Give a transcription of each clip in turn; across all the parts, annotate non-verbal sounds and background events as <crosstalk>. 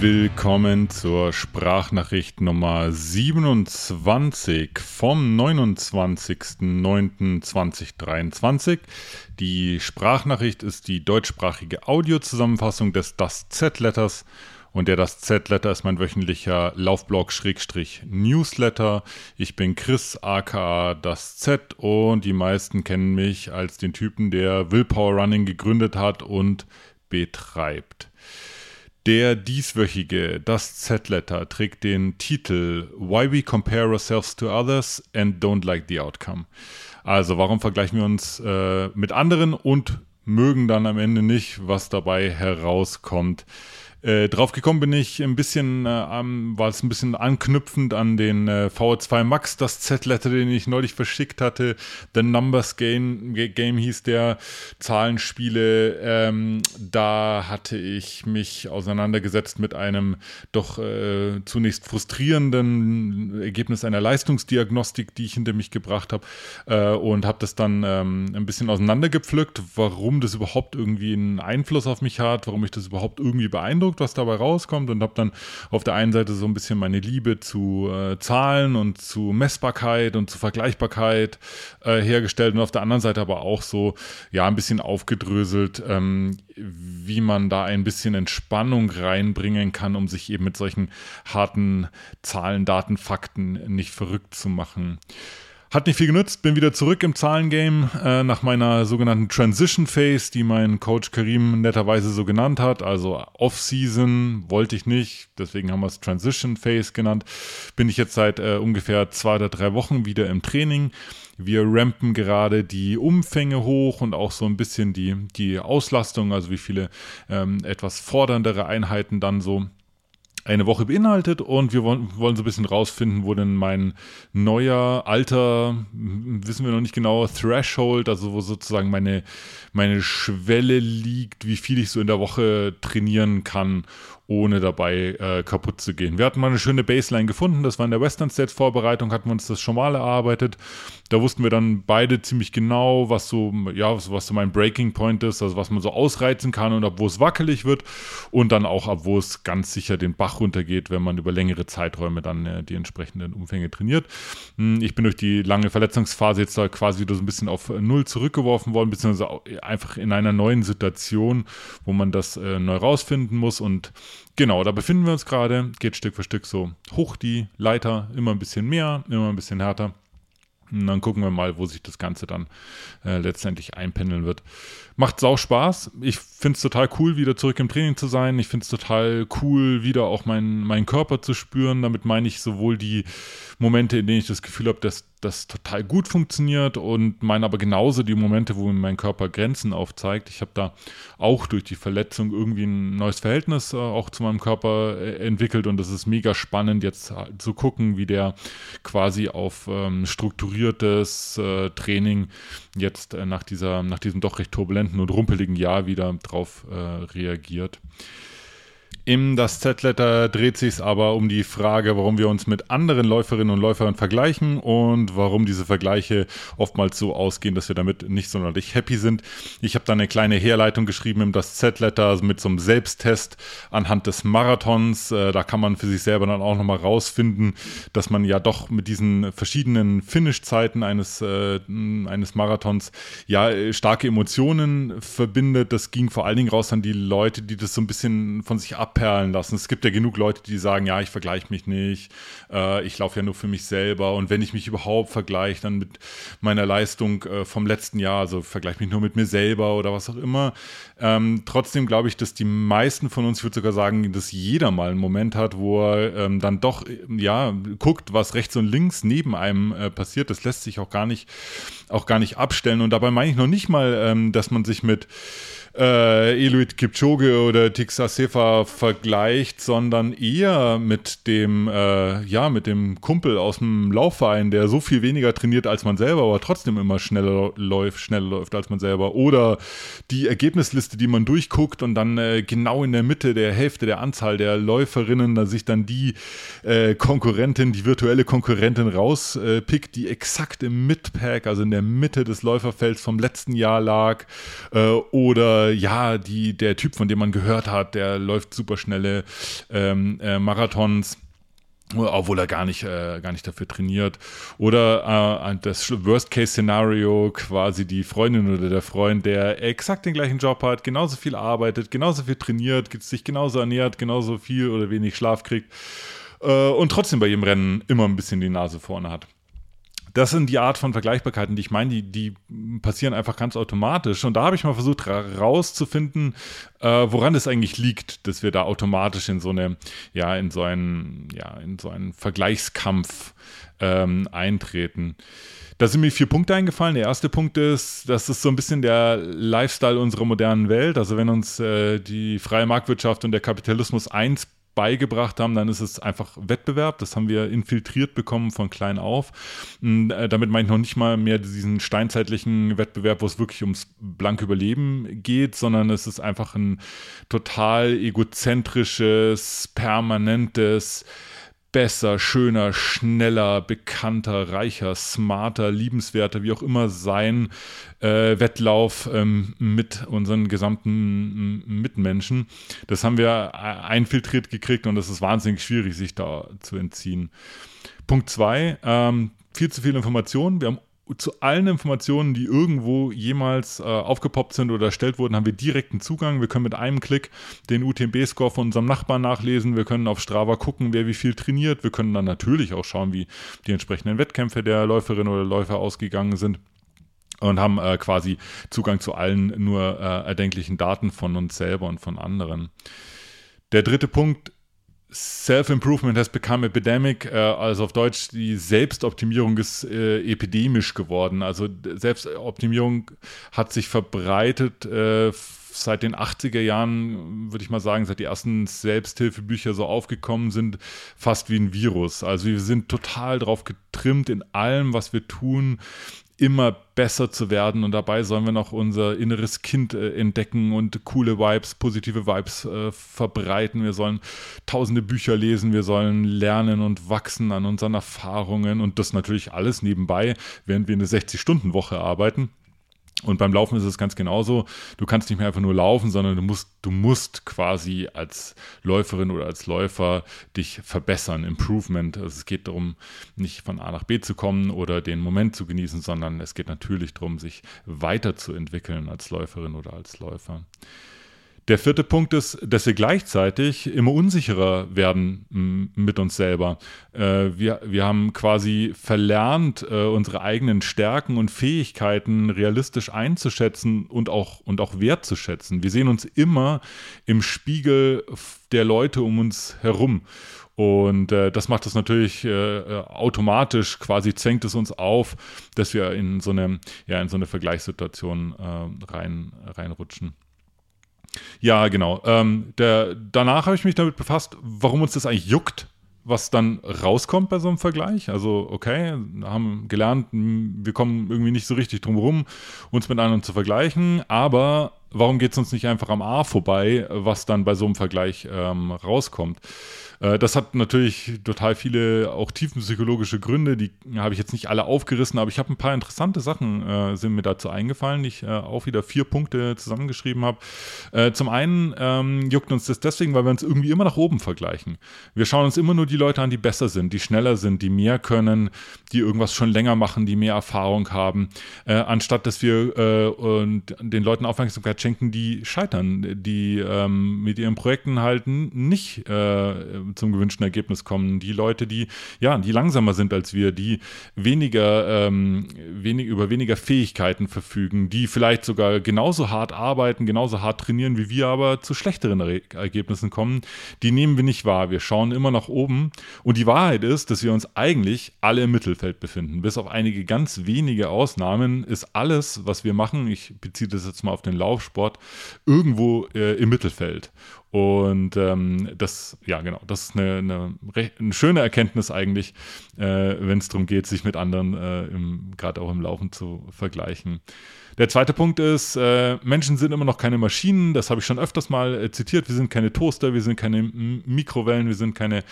Willkommen zur Sprachnachricht Nummer 27 vom 29.09.2023. Die Sprachnachricht ist die deutschsprachige Audiozusammenfassung des Das Z-Letters und der Das Z-Letter ist mein wöchentlicher Laufblog-Newsletter. Ich bin Chris aka Das Z und die meisten kennen mich als den Typen, der Willpower Running gegründet hat und betreibt. Der dieswöchige Das Z-Letter trägt den Titel Why We Compare Ourselves to Others and Don't Like the Outcome. Also warum vergleichen wir uns äh, mit anderen und mögen dann am Ende nicht, was dabei herauskommt. Äh, drauf gekommen bin ich ein bisschen, äh, war es ein bisschen anknüpfend an den äh, VO2 Max, das Z-Letter, den ich neulich verschickt hatte. The Numbers Game, Game hieß der, Zahlenspiele. Ähm, da hatte ich mich auseinandergesetzt mit einem doch äh, zunächst frustrierenden Ergebnis einer Leistungsdiagnostik, die ich hinter mich gebracht habe äh, und habe das dann ähm, ein bisschen auseinandergepflückt, warum das überhaupt irgendwie einen Einfluss auf mich hat, warum ich das überhaupt irgendwie beeindruckt beeindruckt, was dabei rauskommt und habe dann auf der einen Seite so ein bisschen meine Liebe zu äh, Zahlen und zu Messbarkeit und zu Vergleichbarkeit äh, hergestellt und auf der anderen Seite aber auch so, ja, ein bisschen aufgedröselt, ähm, wie man da ein bisschen Entspannung reinbringen kann, um sich eben mit solchen harten Zahlen, Daten, Fakten nicht verrückt zu machen. Hat nicht viel genützt, bin wieder zurück im Zahlengame äh, nach meiner sogenannten Transition Phase, die mein Coach Karim netterweise so genannt hat. Also Off-Season wollte ich nicht, deswegen haben wir es Transition Phase genannt. Bin ich jetzt seit äh, ungefähr zwei oder drei Wochen wieder im Training. Wir rampen gerade die Umfänge hoch und auch so ein bisschen die, die Auslastung, also wie viele ähm, etwas forderndere Einheiten dann so eine Woche beinhaltet und wir wollen, wollen so ein bisschen rausfinden, wo denn mein neuer, alter, wissen wir noch nicht genau, Threshold, also wo sozusagen meine, meine Schwelle liegt, wie viel ich so in der Woche trainieren kann, ohne dabei äh, kaputt zu gehen. Wir hatten mal eine schöne Baseline gefunden, das war in der Western States Vorbereitung, hatten wir uns das schon mal erarbeitet. Da wussten wir dann beide ziemlich genau, was so, ja, was, was so mein Breaking Point ist, also was man so ausreizen kann und ab wo es wackelig wird und dann auch ab wo es ganz sicher den Bach runtergeht, wenn man über längere Zeiträume dann äh, die entsprechenden Umfänge trainiert. Hm, ich bin durch die lange Verletzungsphase jetzt da quasi wieder so ein bisschen auf Null zurückgeworfen worden, beziehungsweise einfach in einer neuen Situation, wo man das äh, neu rausfinden muss und Genau, da befinden wir uns gerade. Geht Stück für Stück so hoch die Leiter, immer ein bisschen mehr, immer ein bisschen härter. Und dann gucken wir mal, wo sich das Ganze dann äh, letztendlich einpendeln wird. Macht sau Spaß. Ich finde es total cool, wieder zurück im Training zu sein. Ich finde es total cool, wieder auch meinen mein Körper zu spüren. Damit meine ich sowohl die Momente, in denen ich das Gefühl habe, dass das total gut funktioniert und meine aber genauso die Momente, wo mein Körper Grenzen aufzeigt. Ich habe da auch durch die Verletzung irgendwie ein neues Verhältnis äh, auch zu meinem Körper äh, entwickelt und das ist mega spannend jetzt äh, zu gucken, wie der quasi auf ähm, strukturiertes äh, Training jetzt äh, nach dieser nach diesem doch recht turbulenten und rumpeligen Jahr wieder drauf äh, reagiert. Im Das Z-Letter dreht sich aber um die Frage, warum wir uns mit anderen Läuferinnen und Läufern vergleichen und warum diese Vergleiche oftmals so ausgehen, dass wir damit nicht sonderlich happy sind. Ich habe da eine kleine Herleitung geschrieben im Das Z-Letter mit so einem Selbsttest anhand des Marathons. Äh, da kann man für sich selber dann auch nochmal rausfinden, dass man ja doch mit diesen verschiedenen Finish-Zeiten eines, äh, eines Marathons ja starke Emotionen verbindet. Das ging vor allen Dingen raus an die Leute, die das so ein bisschen von sich ab abperlen lassen. Es gibt ja genug Leute, die sagen, ja, ich vergleiche mich nicht, äh, ich laufe ja nur für mich selber und wenn ich mich überhaupt vergleiche, dann mit meiner Leistung äh, vom letzten Jahr, also vergleiche mich nur mit mir selber oder was auch immer. Ähm, trotzdem glaube ich, dass die meisten von uns, ich würde sogar sagen, dass jeder mal einen Moment hat, wo er ähm, dann doch, ja, guckt, was rechts und links neben einem äh, passiert. Das lässt sich auch gar nicht, auch gar nicht abstellen und dabei meine ich noch nicht mal, ähm, dass man sich mit äh, Eluid Kipchoge oder Tixa Sefa vergleicht, sondern eher mit dem, äh, ja, mit dem Kumpel aus dem Laufverein, der so viel weniger trainiert als man selber, aber trotzdem immer schneller läuft, schneller läuft als man selber. Oder die Ergebnisliste, die man durchguckt und dann äh, genau in der Mitte der Hälfte der Anzahl der Läuferinnen, da sich dann die äh, Konkurrentin, die virtuelle Konkurrentin rauspickt, die exakt im Midpack, also in der Mitte des Läuferfelds vom letzten Jahr lag, äh, oder oder ja, die, der Typ, von dem man gehört hat, der läuft superschnelle ähm, äh, Marathons obwohl er gar nicht, äh, gar nicht dafür trainiert. Oder äh, das Worst-Case-Szenario, quasi die Freundin oder der Freund, der exakt den gleichen Job hat, genauso viel arbeitet, genauso viel trainiert, sich genauso ernährt, genauso viel oder wenig Schlaf kriegt äh, und trotzdem bei jedem Rennen immer ein bisschen die Nase vorne hat das sind die Art von Vergleichbarkeiten, die ich meine, die, die passieren einfach ganz automatisch. Und da habe ich mal versucht herauszufinden, äh, woran es eigentlich liegt, dass wir da automatisch in so eine, ja, in so einen, ja, in so einen Vergleichskampf ähm, eintreten. Da sind mir vier Punkte eingefallen. Der erste Punkt ist, das ist so ein bisschen der Lifestyle unserer modernen Welt. Also wenn uns äh, die freie Marktwirtschaft und der Kapitalismus eins beigebracht haben, dann ist es einfach Wettbewerb. Das haben wir infiltriert bekommen von klein auf. Äh, damit meine ich noch nicht mal mehr diesen steinzeitlichen Wettbewerb, wo es wirklich ums blanke Überleben geht, sondern es ist einfach ein total egozentrisches, permanentes besser, schöner, schneller, bekannter, reicher, smarter, liebenswerter, wie auch immer sein äh, Wettlauf ähm, mit unseren gesamten Mitmenschen. Das haben wir äh, einfiltriert gekriegt und das ist wahnsinnig schwierig, sich da zu entziehen. Punkt zwei, ähm, viel zu viel Informationen. Wir haben zu allen Informationen, die irgendwo jemals äh, aufgepoppt sind oder erstellt wurden, haben wir direkten Zugang. Wir können mit einem Klick den UTMB-Score von unserem Nachbarn nachlesen. Wir können auf Strava gucken, wer wie viel trainiert. Wir können dann natürlich auch schauen, wie die entsprechenden Wettkämpfe der Läuferin oder Läufer ausgegangen sind und haben äh, quasi Zugang zu allen nur äh, erdenklichen Daten von uns selber und von anderen. Der dritte Punkt Self-Improvement has become epidemic, äh, also auf Deutsch, die Selbstoptimierung ist äh, epidemisch geworden. Also Selbstoptimierung hat sich verbreitet äh, seit den 80er Jahren, würde ich mal sagen, seit die ersten Selbsthilfebücher so aufgekommen sind, fast wie ein Virus. Also wir sind total drauf getrimmt in allem, was wir tun, immer besser zu werden und dabei sollen wir noch unser inneres Kind äh, entdecken und coole Vibes, positive Vibes äh, verbreiten. Wir sollen tausende Bücher lesen, wir sollen lernen und wachsen an unseren Erfahrungen und das natürlich alles nebenbei, während wir eine 60-Stunden-Woche arbeiten. Und beim Laufen ist es ganz genauso. Du kannst nicht mehr einfach nur laufen, sondern du musst, du musst quasi als Läuferin oder als Läufer dich verbessern, Improvement. Also es geht darum, nicht von A nach B zu kommen oder den Moment zu genießen, sondern es geht natürlich darum, sich weiterzuentwickeln als Läuferin oder als Läufer. Der vierte Punkt ist, dass wir gleichzeitig immer unsicherer werden mit uns selber. Äh, wir, wir haben quasi verlernt, äh, unsere eigenen Stärken und Fähigkeiten realistisch einzuschätzen und auch, und auch wertzuschätzen. Wir sehen uns immer im Spiegel der Leute um uns herum. Und äh, das macht es natürlich äh, automatisch, quasi zwängt es uns auf, dass wir in so eine, ja, in so eine Vergleichssituation äh, rein, reinrutschen. Ja, genau. Ähm, der, danach habe ich mich damit befasst, warum uns das eigentlich juckt, was dann rauskommt bei so einem Vergleich. Also, okay, haben gelernt, wir kommen irgendwie nicht so richtig drum herum, uns mit anderen zu vergleichen, aber warum geht es uns nicht einfach am A vorbei, was dann bei so einem Vergleich ähm, rauskommt? Äh, das hat natürlich total viele auch tiefenpsychologische Gründe, die habe ich jetzt nicht alle aufgerissen, aber ich habe ein paar interessante Sachen äh, sind mir dazu eingefallen, die ich äh, auch wieder vier Punkte zusammengeschrieben habe. Äh, zum einen ähm, juckt uns das deswegen, weil wir uns irgendwie immer nach oben vergleichen. Wir schauen uns immer nur die Leute an, die besser sind, die schneller sind, die mehr können, die irgendwas schon länger machen, die mehr Erfahrung haben, äh, anstatt dass wir äh, den Leuten Aufmerksamkeit schenken, die scheitern, die ähm, mit ihren Projekten halt nicht zum gewünschten Ergebnis kommen. Die Leute, die, ja, die langsamer sind als wir, die weniger, ähm, wenig, über weniger Fähigkeiten verfügen, die vielleicht sogar genauso hart arbeiten, genauso hart trainieren wie wir, aber zu schlechteren er Ergebnissen kommen, die nehmen wir nicht wahr. Wir schauen immer nach oben. Und die Wahrheit ist, dass wir uns eigentlich alle im Mittelfeld befinden. Bis auf einige ganz wenige Ausnahmen ist alles, was wir machen, ich beziehe das jetzt mal auf den Laufsport, irgendwo äh, im Mittelfeld. Und ähm, das, ja genau, das ist eine, eine, eine schöne Erkenntnis eigentlich, äh, wenn es darum geht, sich mit anderen äh, gerade auch im Laufen zu vergleichen. Der zweite Punkt ist, äh, Menschen sind immer noch keine Maschinen, das habe ich schon öfters mal äh, zitiert. Wir sind keine Toaster, wir sind keine Mikrowellen, wir sind keine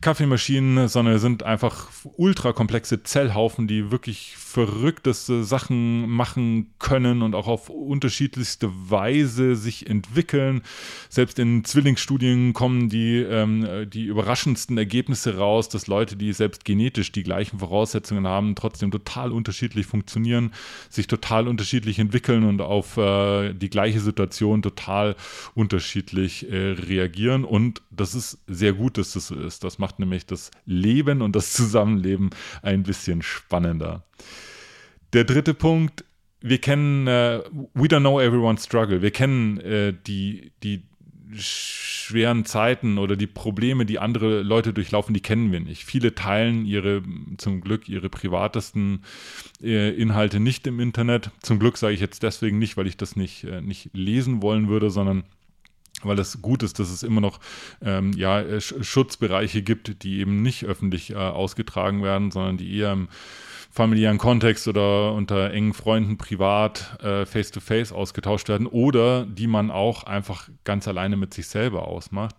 Kaffeemaschinen, sondern wir sind einfach ultrakomplexe Zellhaufen, die wirklich verrückteste Sachen machen können und auch auf unterschiedlichste Weise sich entwickeln. Selbst in Zwillingsstudien kommen die, ähm, die überraschendsten Ergebnisse raus, dass Leute, die selbst genetisch die gleichen Voraussetzungen haben, trotzdem total unterschiedlich funktionieren, sich total unterschiedlich entwickeln und auf äh, die gleiche Situation total unterschiedlich äh, reagieren. Und das ist sehr gut, dass das so ist. Das macht nämlich das Leben und das Zusammenleben ein bisschen spannender. Der dritte Punkt, wir kennen, äh, we don't know everyone's struggle. Wir kennen äh, die, die schweren Zeiten oder die Probleme, die andere Leute durchlaufen, die kennen wir nicht. Viele teilen ihre, zum Glück, ihre privatesten äh, Inhalte nicht im Internet. Zum Glück sage ich jetzt deswegen nicht, weil ich das nicht, äh, nicht lesen wollen würde, sondern weil es gut ist, dass es immer noch ähm, ja, äh, Schutzbereiche gibt, die eben nicht öffentlich äh, ausgetragen werden, sondern die eher im familiären Kontext oder unter engen Freunden privat äh, face-to-face -face ausgetauscht werden oder die man auch einfach ganz alleine mit sich selber ausmacht.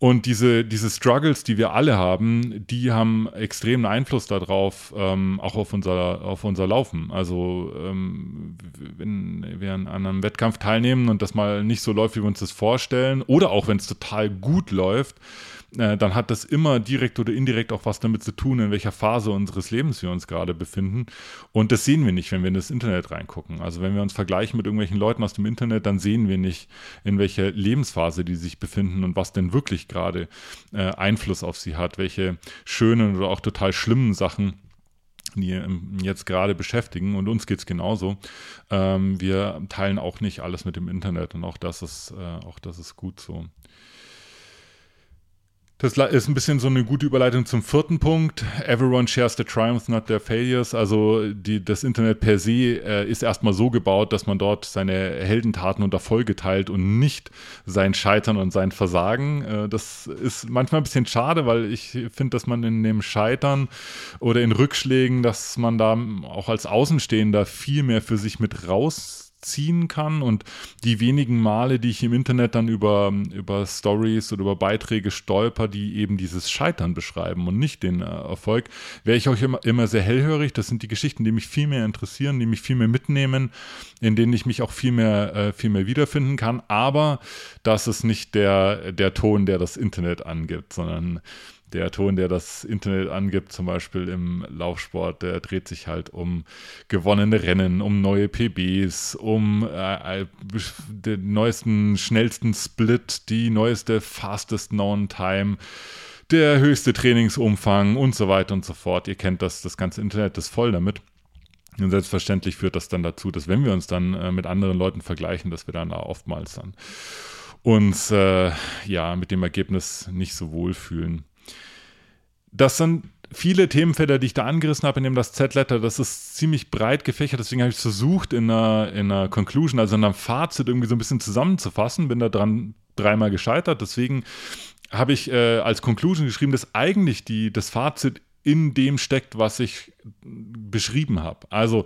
Und diese, diese Struggles, die wir alle haben, die haben extremen Einfluss darauf, ähm, auch auf unser, auf unser Laufen. Also ähm, wenn wir an einem Wettkampf teilnehmen und das mal nicht so läuft, wie wir uns das vorstellen, oder auch wenn es total gut läuft, äh, dann hat das immer direkt oder indirekt auch was damit zu tun, in welcher Phase unseres Lebens wir uns gerade befinden. Und das sehen wir nicht, wenn wir in das Internet reingucken. Also wenn wir uns vergleichen mit irgendwelchen Leuten aus dem Internet, dann sehen wir nicht, in welcher Lebensphase die sich befinden und was denn wirklich gerade äh, Einfluss auf sie hat, welche schönen oder auch total schlimmen Sachen die jetzt gerade beschäftigen und uns geht es genauso. Ähm, wir teilen auch nicht alles mit dem Internet und auch das ist, äh, auch das ist gut so. Das ist ein bisschen so eine gute Überleitung zum vierten Punkt. Everyone shares the triumphs, not their failures. Also die, das Internet per se äh, ist erstmal so gebaut, dass man dort seine Heldentaten und Erfolge teilt und nicht sein Scheitern und sein Versagen. Äh, das ist manchmal ein bisschen schade, weil ich finde, dass man in dem Scheitern oder in Rückschlägen, dass man da auch als Außenstehender viel mehr für sich mit raus ziehen kann und die wenigen Male, die ich im Internet dann über, über Stories oder über Beiträge stolper, die eben dieses Scheitern beschreiben und nicht den äh, Erfolg, wäre ich auch immer, immer sehr hellhörig. Das sind die Geschichten, die mich viel mehr interessieren, die mich viel mehr mitnehmen, in denen ich mich auch viel mehr, äh, viel mehr wiederfinden kann. Aber das ist nicht der, der Ton, der das Internet angibt, sondern der Ton, der das Internet angibt, zum Beispiel im Laufsport, der dreht sich halt um gewonnene Rennen, um neue PBs, um äh, den neuesten, schnellsten Split, die neueste fastest known time, der höchste Trainingsumfang und so weiter und so fort. Ihr kennt das, das ganze Internet ist voll damit. Und selbstverständlich führt das dann dazu, dass wenn wir uns dann äh, mit anderen Leuten vergleichen, dass wir dann da oftmals dann uns äh, ja mit dem Ergebnis nicht so wohl fühlen das sind viele Themenfelder, die ich da angerissen habe in dem das Z-Letter, das ist ziemlich breit gefächert, deswegen habe ich versucht, in einer, in einer Conclusion, also in einem Fazit irgendwie so ein bisschen zusammenzufassen, bin da dran dreimal gescheitert, deswegen habe ich äh, als Conclusion geschrieben, dass eigentlich die, das Fazit in dem steckt, was ich beschrieben habe. Also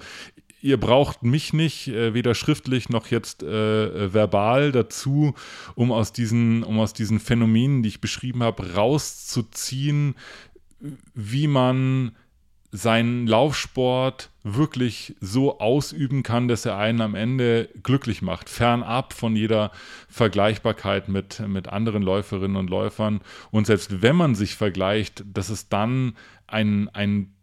ihr braucht mich nicht, äh, weder schriftlich noch jetzt äh, verbal dazu, um aus diesen, um aus diesen Phänomenen, die ich beschrieben habe, rauszuziehen, wie man seinen Laufsport wirklich so ausüben kann, dass er einen am Ende glücklich macht, fernab von jeder Vergleichbarkeit mit, mit anderen Läuferinnen und Läufern. Und selbst wenn man sich vergleicht, dass es dann ein, ein,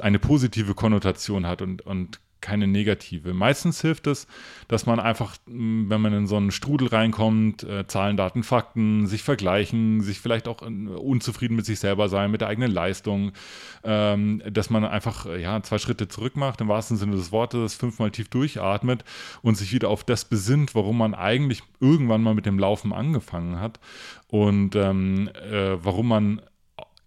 eine positive Konnotation hat und, und keine negative. Meistens hilft es, dass man einfach, mm, wenn man in so einen Strudel reinkommt, äh, Zahlen, Daten, Fakten, sich vergleichen, sich vielleicht auch äh, unzufrieden mit sich selber sein, mit der eigenen Leistung, ähm, dass man einfach äh, ja, zwei Schritte zurück macht, im wahrsten Sinne des Wortes, fünfmal tief durchatmet und sich wieder auf das besinnt, warum man eigentlich irgendwann mal mit dem Laufen angefangen hat und ähm, äh, warum man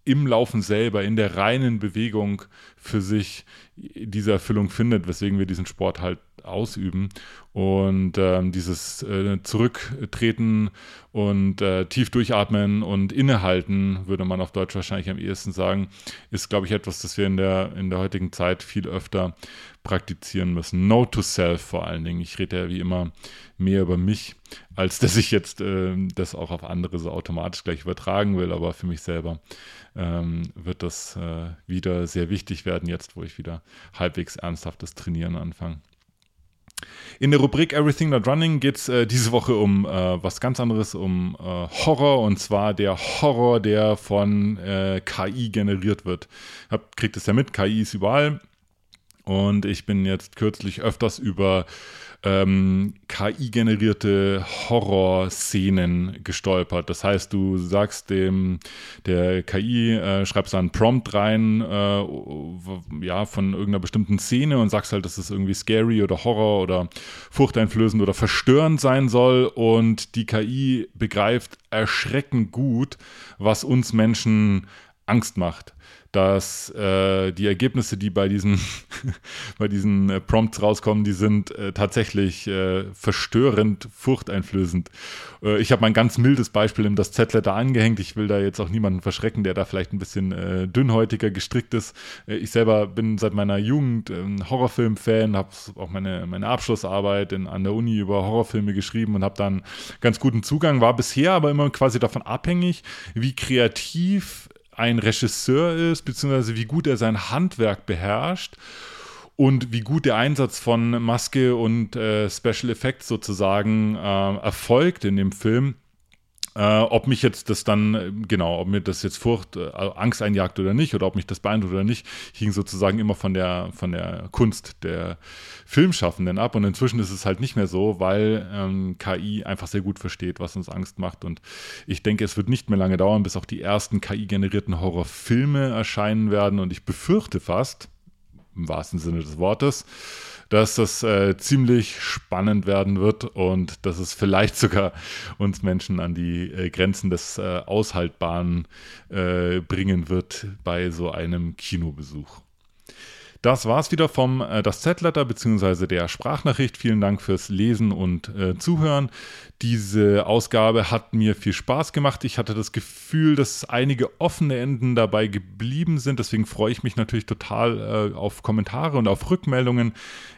im Laufen selber, in der reinen Bewegung für sich diese Erfüllung findet, weswegen wir diesen Sport halt ausüben. Und ähm, dieses äh, Zurücktreten und äh, tief durchatmen und innehalten, würde man auf Deutsch wahrscheinlich am ehesten sagen, ist, glaube ich, etwas, das wir in der, in der heutigen Zeit viel öfter praktizieren müssen. No to self vor allen Dingen. Ich rede ja wie immer mehr über mich, als dass ich jetzt äh, das auch auf andere so automatisch gleich übertragen will, aber für mich selber ähm, wird das äh, wieder sehr wichtig werden, jetzt wo ich wieder halbwegs ernsthaftes Trainieren anfange. In der Rubrik Everything Not Running geht es äh, diese Woche um äh, was ganz anderes, um äh, Horror. Und zwar der Horror, der von äh, KI generiert wird. Habt, kriegt es ja mit, KI ist überall. Und ich bin jetzt kürzlich öfters über ähm, KI-generierte Horrorszenen gestolpert. Das heißt, du sagst dem der KI, äh, schreibst da einen Prompt rein, äh, ja, von irgendeiner bestimmten Szene und sagst halt, dass es irgendwie scary oder Horror oder furchteinflößend oder verstörend sein soll und die KI begreift erschreckend gut, was uns Menschen Angst macht dass äh, die Ergebnisse, die bei diesen, <laughs> bei diesen äh, Prompts rauskommen, die sind äh, tatsächlich äh, verstörend, furchteinflößend. Äh, ich habe mein ganz mildes Beispiel in das Z-Letter angehängt. Ich will da jetzt auch niemanden verschrecken, der da vielleicht ein bisschen äh, dünnhäutiger gestrickt ist. ich selber bin seit meiner Jugend Horrorfilm-Fan, habe auch meine, meine Abschlussarbeit in, an der Uni über Horrorfilme geschrieben und habe dann ganz guten Zugang, war bisher aber immer quasi davon abhängig, wie kreativ ein Regisseur ist, beziehungsweise wie gut er sein Handwerk beherrscht und wie gut der Einsatz von Maske und äh, Special Effects sozusagen äh, erfolgt in dem Film. Äh, ob mich jetzt das dann, genau, ob mir das jetzt Furcht, äh, Angst einjagt oder nicht, oder ob mich das beeindruckt oder nicht, hing sozusagen immer von der, von der Kunst der Filmschaffenden ab. Und inzwischen ist es halt nicht mehr so, weil ähm, KI einfach sehr gut versteht, was uns Angst macht. Und ich denke, es wird nicht mehr lange dauern, bis auch die ersten KI-generierten Horrorfilme erscheinen werden. Und ich befürchte fast, im wahrsten Sinne des Wortes, dass das äh, ziemlich spannend werden wird und dass es vielleicht sogar uns Menschen an die äh, Grenzen des äh, Aushaltbaren äh, bringen wird bei so einem Kinobesuch. Das war's wieder vom äh, das Z-Letter bzw. der Sprachnachricht. Vielen Dank fürs Lesen und äh, Zuhören. Diese Ausgabe hat mir viel Spaß gemacht. Ich hatte das Gefühl, dass einige offene Enden dabei geblieben sind. Deswegen freue ich mich natürlich total äh, auf Kommentare und auf Rückmeldungen.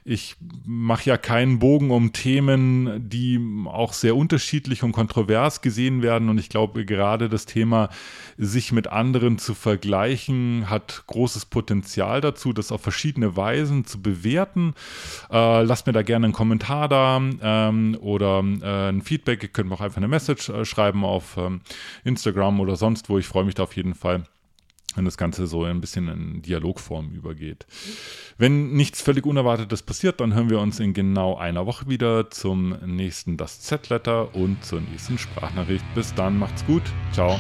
Ich mache ja keinen Bogen um Themen, die auch sehr unterschiedlich und kontrovers gesehen werden. Und ich glaube, gerade das Thema, sich mit anderen zu vergleichen, hat großes Potenzial dazu, das auf verschiedene Weisen zu bewerten. Äh, lasst mir da gerne einen Kommentar da ähm, oder äh, ein Feedback. Ihr könnt mir auch einfach eine Message äh, schreiben auf ähm, Instagram oder sonst wo. Ich freue mich da auf jeden Fall wenn das Ganze so ein bisschen in Dialogform übergeht. Wenn nichts völlig Unerwartetes passiert, dann hören wir uns in genau einer Woche wieder zum nächsten Das Z-Letter und zur nächsten Sprachnachricht. Bis dann, macht's gut. Ciao.